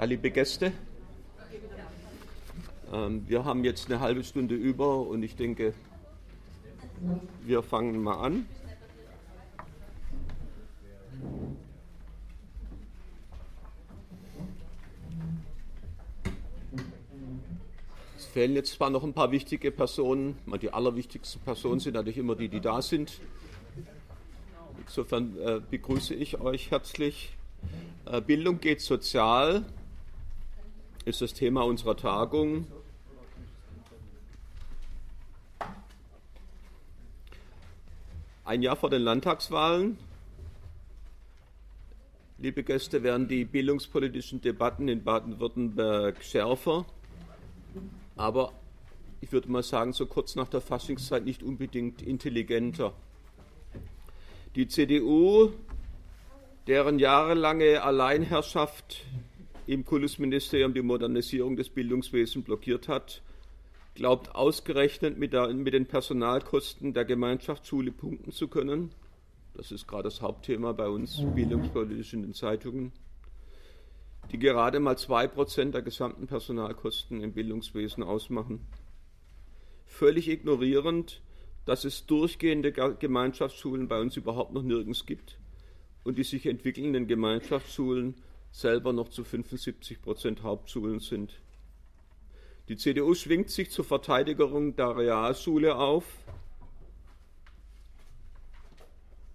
Ja, liebe Gäste, ähm, wir haben jetzt eine halbe Stunde über und ich denke, wir fangen mal an. Es fehlen jetzt zwar noch ein paar wichtige Personen, die allerwichtigsten Personen sind natürlich immer die, die da sind. Insofern äh, begrüße ich euch herzlich. Äh, Bildung geht sozial ist das Thema unserer Tagung. Ein Jahr vor den Landtagswahlen. Liebe Gäste, werden die bildungspolitischen Debatten in Baden-Württemberg schärfer, aber ich würde mal sagen, so kurz nach der Faschingszeit nicht unbedingt intelligenter. Die CDU, deren jahrelange Alleinherrschaft im Kultusministerium die Modernisierung des Bildungswesens blockiert hat, glaubt ausgerechnet mit, der, mit den Personalkosten der Gemeinschaftsschule punkten zu können. Das ist gerade das Hauptthema bei uns bildungspolitisch in den Zeitungen, die gerade mal 2% der gesamten Personalkosten im Bildungswesen ausmachen. Völlig ignorierend, dass es durchgehende Gemeinschaftsschulen bei uns überhaupt noch nirgends gibt und die sich entwickelnden Gemeinschaftsschulen selber noch zu 75 Prozent Hauptschulen sind. Die CDU schwingt sich zur Verteidigung der Realschule auf,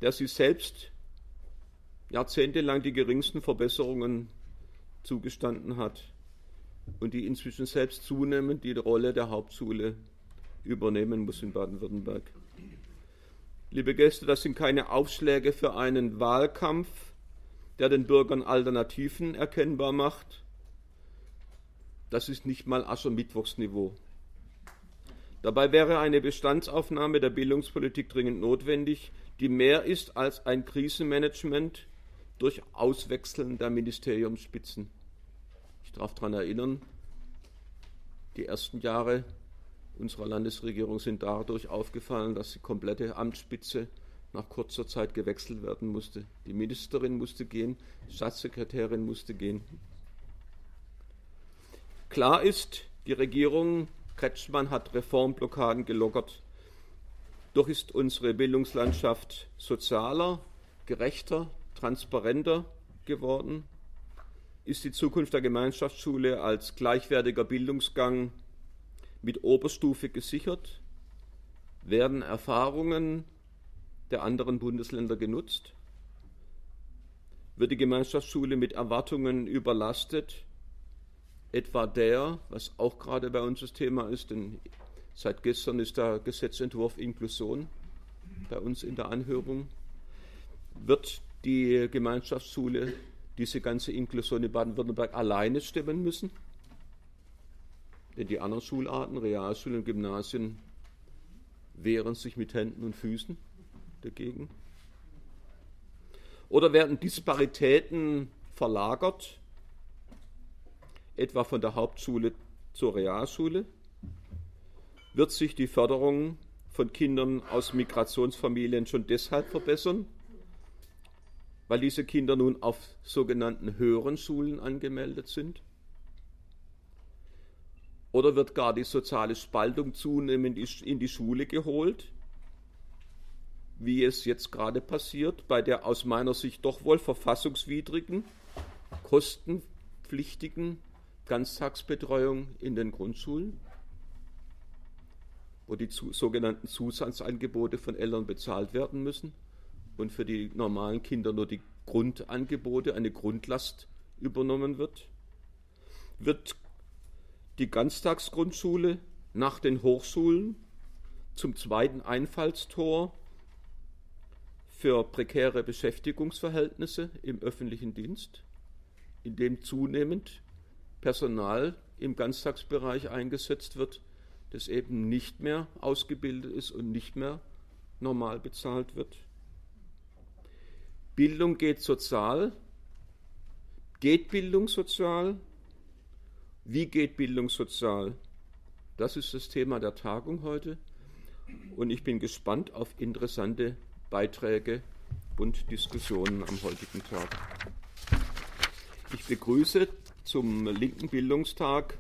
der sie selbst jahrzehntelang die geringsten Verbesserungen zugestanden hat und die inzwischen selbst zunehmend die Rolle der Hauptschule übernehmen muss in Baden-Württemberg. Liebe Gäste, das sind keine Aufschläge für einen Wahlkampf, der den Bürgern Alternativen erkennbar macht. Das ist nicht mal Aschermittwochsniveau. Dabei wäre eine Bestandsaufnahme der Bildungspolitik dringend notwendig, die mehr ist als ein Krisenmanagement durch Auswechseln der Ministeriumsspitzen. Ich darf daran erinnern, die ersten Jahre unserer Landesregierung sind dadurch aufgefallen, dass die komplette Amtsspitze nach kurzer Zeit gewechselt werden musste. Die Ministerin musste gehen, die Staatssekretärin musste gehen. Klar ist, die Regierung Kretschmann hat Reformblockaden gelockert. Doch ist unsere Bildungslandschaft sozialer, gerechter, transparenter geworden. Ist die Zukunft der Gemeinschaftsschule als gleichwertiger Bildungsgang mit Oberstufe gesichert? Werden Erfahrungen der anderen Bundesländer genutzt? Wird die Gemeinschaftsschule mit Erwartungen überlastet? Etwa der, was auch gerade bei uns das Thema ist, denn seit gestern ist der Gesetzentwurf Inklusion bei uns in der Anhörung. Wird die Gemeinschaftsschule diese ganze Inklusion in Baden-Württemberg alleine stemmen müssen? Denn die anderen Schularten, Realschulen und Gymnasien, wehren sich mit Händen und Füßen dagegen? Oder werden Disparitäten verlagert, etwa von der Hauptschule zur Realschule? Wird sich die Förderung von Kindern aus Migrationsfamilien schon deshalb verbessern, weil diese Kinder nun auf sogenannten höheren Schulen angemeldet sind? Oder wird gar die soziale Spaltung zunehmend in die Schule geholt, wie es jetzt gerade passiert, bei der aus meiner Sicht doch wohl verfassungswidrigen, kostenpflichtigen Ganztagsbetreuung in den Grundschulen, wo die zu, sogenannten Zusatzangebote von Eltern bezahlt werden müssen und für die normalen Kinder nur die Grundangebote, eine Grundlast übernommen wird, wird die Ganztagsgrundschule nach den Hochschulen zum zweiten Einfallstor für prekäre Beschäftigungsverhältnisse im öffentlichen Dienst, in dem zunehmend Personal im Ganztagsbereich eingesetzt wird, das eben nicht mehr ausgebildet ist und nicht mehr normal bezahlt wird. Bildung geht sozial. Geht Bildung sozial? Wie geht Bildung sozial? Das ist das Thema der Tagung heute und ich bin gespannt auf interessante Beiträge und Diskussionen am heutigen Tag. Ich begrüße zum linken Bildungstag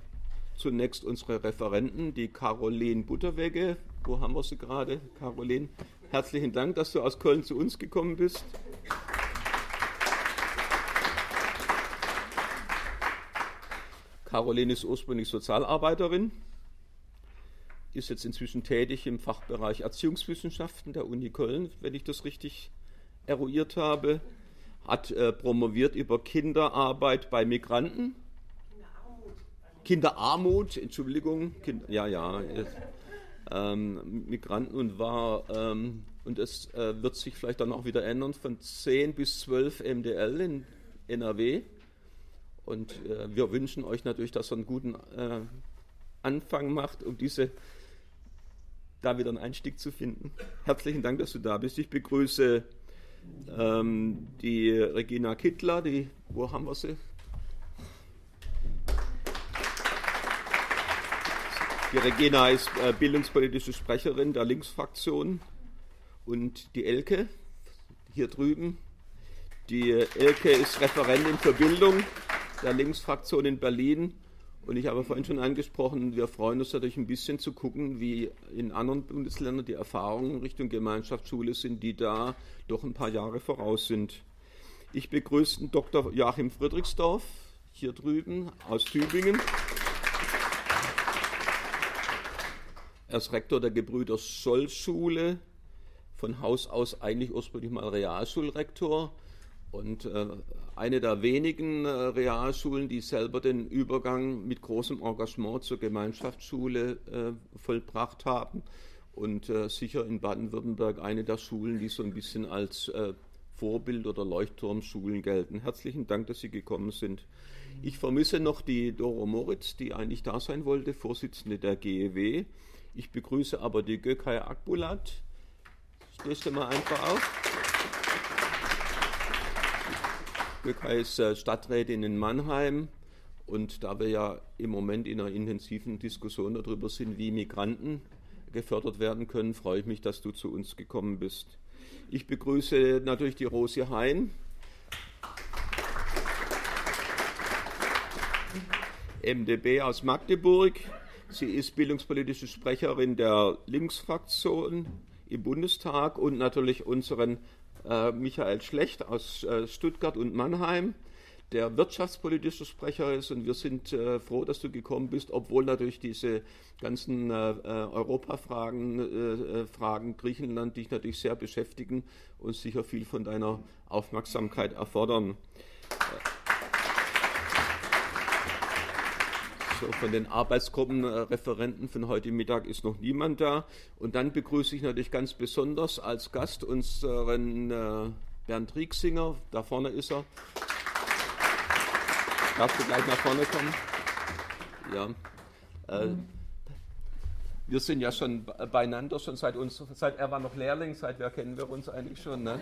zunächst unsere Referenten, die Caroline Butterwegge. Wo haben wir sie gerade? Caroline, herzlichen Dank, dass du aus Köln zu uns gekommen bist. Caroline ist ursprünglich Sozialarbeiterin, ist jetzt inzwischen tätig im Fachbereich Erziehungswissenschaften der Uni Köln, wenn ich das richtig eruiert habe, hat äh, promoviert über Kinderarbeit bei Migranten. Kinderarmut, Entschuldigung, kind, ja, ja, ähm, Migranten und war, ähm, und es äh, wird sich vielleicht dann auch wieder ändern, von 10 bis 12 MDL in NRW. Und äh, wir wünschen euch natürlich, dass ihr einen guten äh, Anfang macht, um diese da wieder einen Einstieg zu finden. Herzlichen Dank, dass du da bist. Ich begrüße ähm, die Regina Kittler, die, wo haben wir sie? Die Regina ist äh, bildungspolitische Sprecherin der Linksfraktion und die Elke hier drüben. Die Elke ist Referentin für Bildung der Linksfraktion in Berlin. Und ich habe vorhin schon angesprochen, wir freuen uns natürlich ein bisschen zu gucken, wie in anderen Bundesländern die Erfahrungen Richtung Gemeinschaftsschule sind, die da doch ein paar Jahre voraus sind. Ich begrüße Dr. Joachim Friedrichsdorf hier drüben aus Tübingen. Er ist Rektor der Gebrüder Soll Schule, von Haus aus eigentlich ursprünglich mal Realschulrektor und äh, eine der wenigen äh, Realschulen, die selber den Übergang mit großem Engagement zur Gemeinschaftsschule äh, vollbracht haben. Und sicher in Baden-Württemberg eine der Schulen, die so ein bisschen als Vorbild oder Leuchtturmschulen gelten. Herzlichen Dank, dass Sie gekommen sind. Ich vermisse noch die Doro Moritz, die eigentlich da sein wollte, Vorsitzende der GEW. Ich begrüße aber die Gökay Akbulat. Du mal einfach auf? Gökay ist äh, Stadträtin in Mannheim und da wir ja im Moment in einer intensiven Diskussion darüber sind, wie Migranten gefördert werden können, freue ich mich, dass du zu uns gekommen bist. Ich begrüße natürlich die Rosi Hein. MdB aus Magdeburg. Sie ist bildungspolitische Sprecherin der Linksfraktion im Bundestag und natürlich unseren äh, Michael Schlecht aus äh, Stuttgart und Mannheim, der wirtschaftspolitische Sprecher ist. Und wir sind äh, froh, dass du gekommen bist, obwohl natürlich diese ganzen äh, äh, Europafragen, äh, Fragen Griechenland dich natürlich sehr beschäftigen und sicher viel von deiner Aufmerksamkeit erfordern. So, von den Arbeitsgruppenreferenten von heute Mittag ist noch niemand da. Und dann begrüße ich natürlich ganz besonders als Gast unseren äh, Bernd Rieksinger. Da vorne ist er. Darfst du gleich nach vorne kommen? Ja. Äh, wir sind ja schon beieinander, schon seit uns, seit er war noch Lehrling, seit wer kennen wir uns eigentlich schon, ne?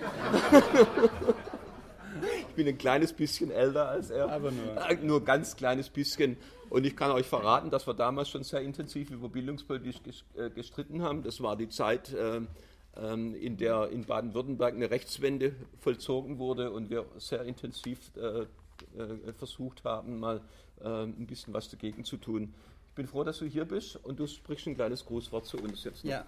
Ich bin ein kleines bisschen älter als er. Aber nur. Äh, nur ganz kleines bisschen. Und ich kann euch verraten, dass wir damals schon sehr intensiv über bildungspolitisch äh, gestritten haben. Das war die Zeit, äh, ähm, in der in Baden-Württemberg eine Rechtswende vollzogen wurde und wir sehr intensiv versucht haben, mal ein bisschen was dagegen zu tun. Ich bin froh, dass du hier bist und du sprichst ein kleines Grußwort zu uns jetzt. Noch. Ja,